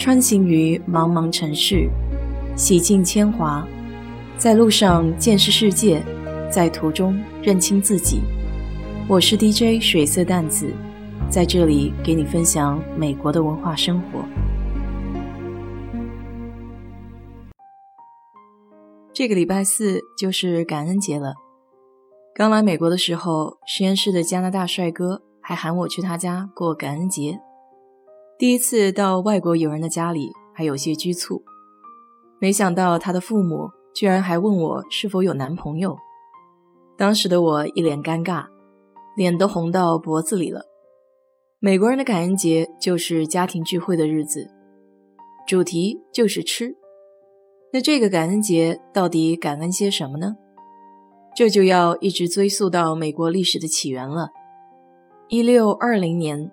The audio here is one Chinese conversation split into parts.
穿行于茫茫城市，洗尽铅华，在路上见识世界，在途中认清自己。我是 DJ 水色淡子，在这里给你分享美国的文化生活。这个礼拜四就是感恩节了。刚来美国的时候，实验室的加拿大帅哥还喊我去他家过感恩节。第一次到外国友人的家里，还有些拘促。没想到他的父母居然还问我是否有男朋友。当时的我一脸尴尬，脸都红到脖子里了。美国人的感恩节就是家庭聚会的日子，主题就是吃。那这个感恩节到底感恩些什么呢？这就要一直追溯到美国历史的起源了。一六二零年，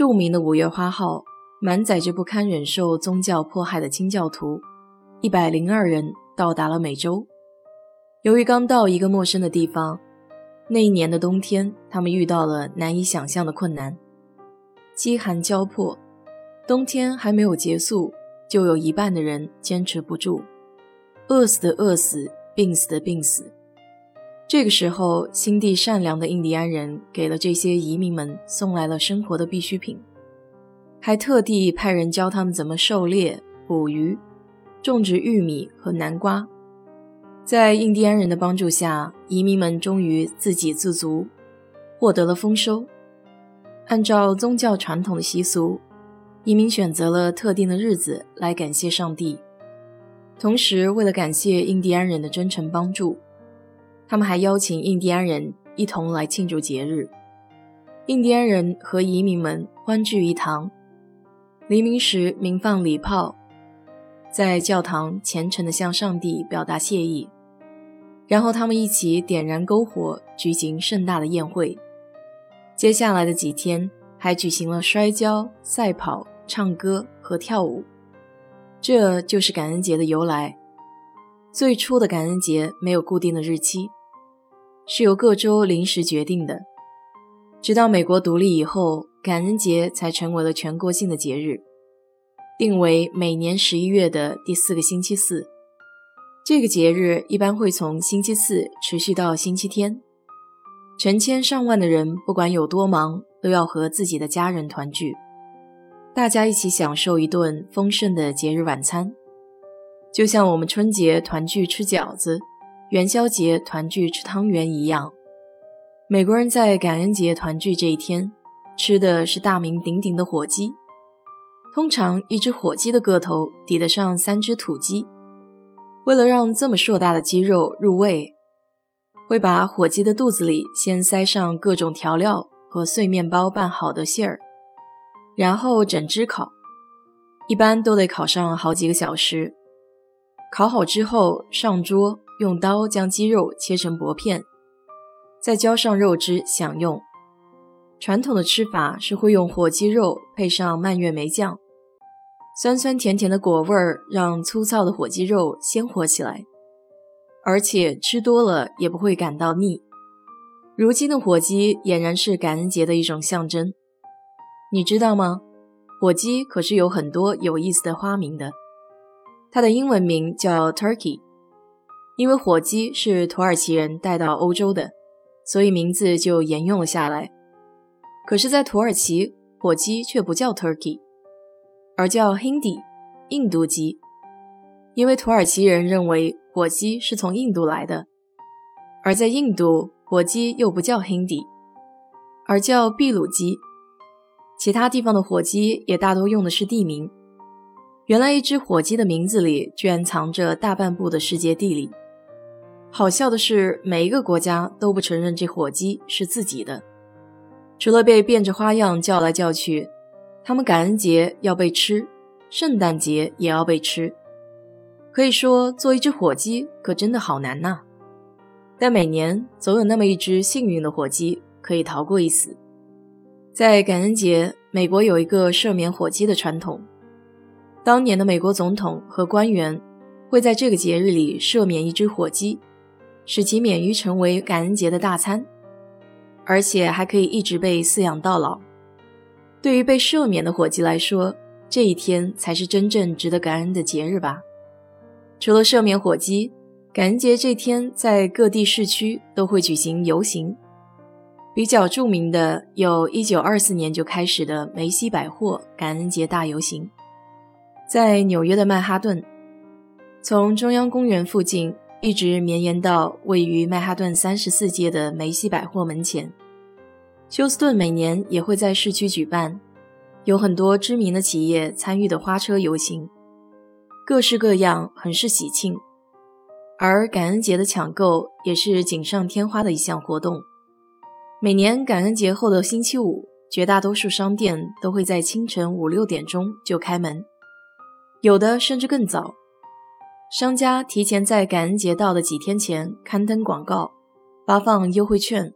著名的五月花号满载着不堪忍受宗教迫害的清教徒一百零二人到达了美洲。由于刚到一个陌生的地方，那一年的冬天，他们遇到了难以想象的困难：饥寒交迫，冬天还没有结束。就有一半的人坚持不住，饿死的饿死，病死的病死。这个时候，心地善良的印第安人给了这些移民们送来了生活的必需品，还特地派人教他们怎么狩猎、捕鱼、种植玉米和南瓜。在印第安人的帮助下，移民们终于自给自足，获得了丰收。按照宗教传统的习俗。移民选择了特定的日子来感谢上帝，同时为了感谢印第安人的真诚帮助，他们还邀请印第安人一同来庆祝节日。印第安人和移民们欢聚一堂，黎明时鸣放礼炮，在教堂虔诚地向上帝表达谢意，然后他们一起点燃篝火，举行盛大的宴会。接下来的几天。还举行了摔跤、赛跑、唱歌和跳舞，这就是感恩节的由来。最初的感恩节没有固定的日期，是由各州临时决定的。直到美国独立以后，感恩节才成为了全国性的节日，定为每年十一月的第四个星期四。这个节日一般会从星期四持续到星期天，成千上万的人，不管有多忙。都要和自己的家人团聚，大家一起享受一顿丰盛的节日晚餐，就像我们春节团聚吃饺子，元宵节团聚吃汤圆一样。美国人在感恩节团聚这一天，吃的是大名鼎鼎的火鸡。通常一只火鸡的个头抵得上三只土鸡。为了让这么硕大的鸡肉入味，会把火鸡的肚子里先塞上各种调料。和碎面包拌好的馅儿，然后整只烤，一般都得烤上好几个小时。烤好之后上桌，用刀将鸡肉切成薄片，再浇上肉汁享用。传统的吃法是会用火鸡肉配上蔓越莓酱，酸酸甜甜的果味儿让粗糙的火鸡肉鲜活起来，而且吃多了也不会感到腻。如今的火鸡俨然是感恩节的一种象征，你知道吗？火鸡可是有很多有意思的花名的。它的英文名叫 Turkey，因为火鸡是土耳其人带到欧洲的，所以名字就沿用了下来。可是，在土耳其，火鸡却不叫 Turkey，而叫 Hindi，印度鸡，因为土耳其人认为火鸡是从印度来的，而在印度。火鸡又不叫 Hindi，而叫秘鲁鸡。其他地方的火鸡也大多用的是地名。原来一只火鸡的名字里居然藏着大半部的世界地理。好笑的是，每一个国家都不承认这火鸡是自己的，除了被变着花样叫来叫去，他们感恩节要被吃，圣诞节也要被吃。可以说，做一只火鸡可真的好难呐。但每年总有那么一只幸运的火鸡可以逃过一死。在感恩节，美国有一个赦免火鸡的传统。当年的美国总统和官员会在这个节日里赦免一只火鸡，使其免于成为感恩节的大餐，而且还可以一直被饲养到老。对于被赦免的火鸡来说，这一天才是真正值得感恩的节日吧。除了赦免火鸡，感恩节这天在各地市区都会举行游行。比较著名的有1924年就开始的梅西百货感恩节大游行，在纽约的曼哈顿，从中央公园附近一直绵延到位于曼哈顿三十四街的梅西百货门前。休斯顿每年也会在市区举办，有很多知名的企业参与的花车游行，各式各样，很是喜庆。而感恩节的抢购也是锦上添花的一项活动。每年感恩节后的星期五，绝大多数商店都会在清晨五六点钟就开门，有的甚至更早。商家提前在感恩节到的几天前刊登广告，发放优惠券。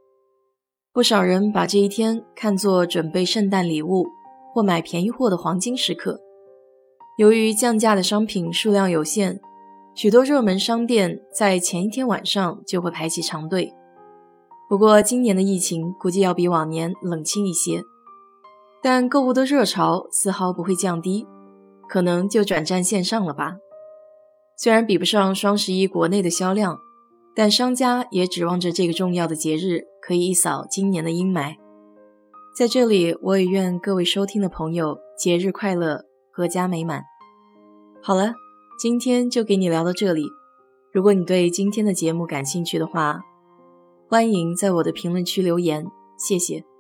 不少人把这一天看作准备圣诞礼物或买便宜货的黄金时刻。由于降价的商品数量有限，许多热门商店在前一天晚上就会排起长队。不过，今年的疫情估计要比往年冷清一些，但购物的热潮丝毫不会降低，可能就转战线上了吧。虽然比不上双十一国内的销量，但商家也指望着这个重要的节日可以一扫今年的阴霾。在这里，我也愿各位收听的朋友节日快乐，阖家美满。好了，今天就给你聊到这里。如果你对今天的节目感兴趣的话，欢迎在我的评论区留言，谢谢。